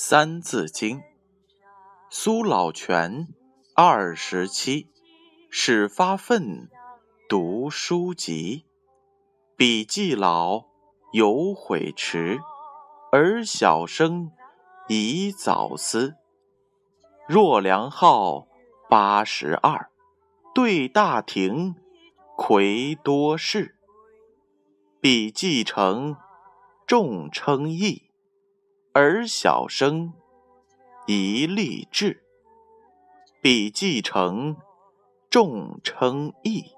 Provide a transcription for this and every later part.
三字经》，苏老泉二十七，始发愤读书籍，笔记老犹悔迟，而小生宜早思。若良号八十二，对大廷魁多士。笔记成众称义，而小生宜立志。笔记成众称义，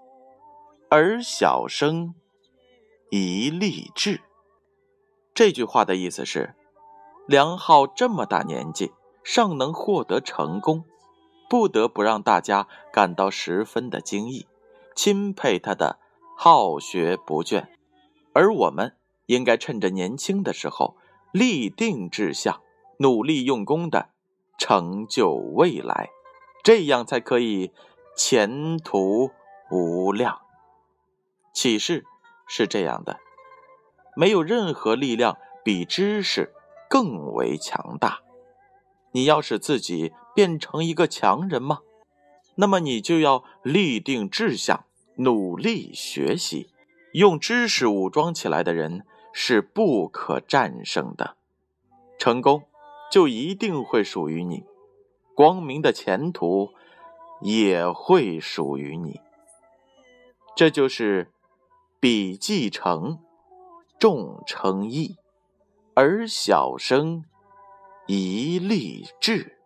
而小生宜立志。这句话的意思是，梁浩这么大年纪。尚能获得成功，不得不让大家感到十分的惊异，钦佩他的好学不倦。而我们应该趁着年轻的时候立定志向，努力用功的成就未来，这样才可以前途无量。启示是这样的：没有任何力量比知识更为强大。你要使自己变成一个强人吗？那么你就要立定志向，努力学习。用知识武装起来的人是不可战胜的，成功就一定会属于你，光明的前途也会属于你。这就是笔记成，众称义，而小生。一立志。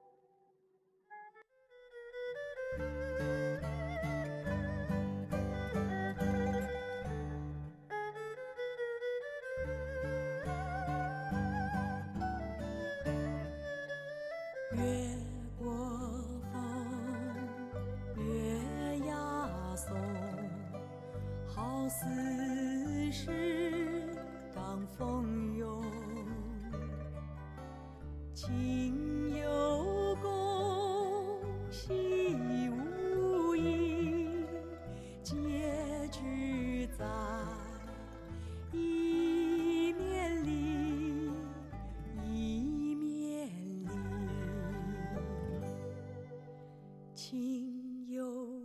是当风涌，情有功，戏无益，皆局在一面里，一面里，情有。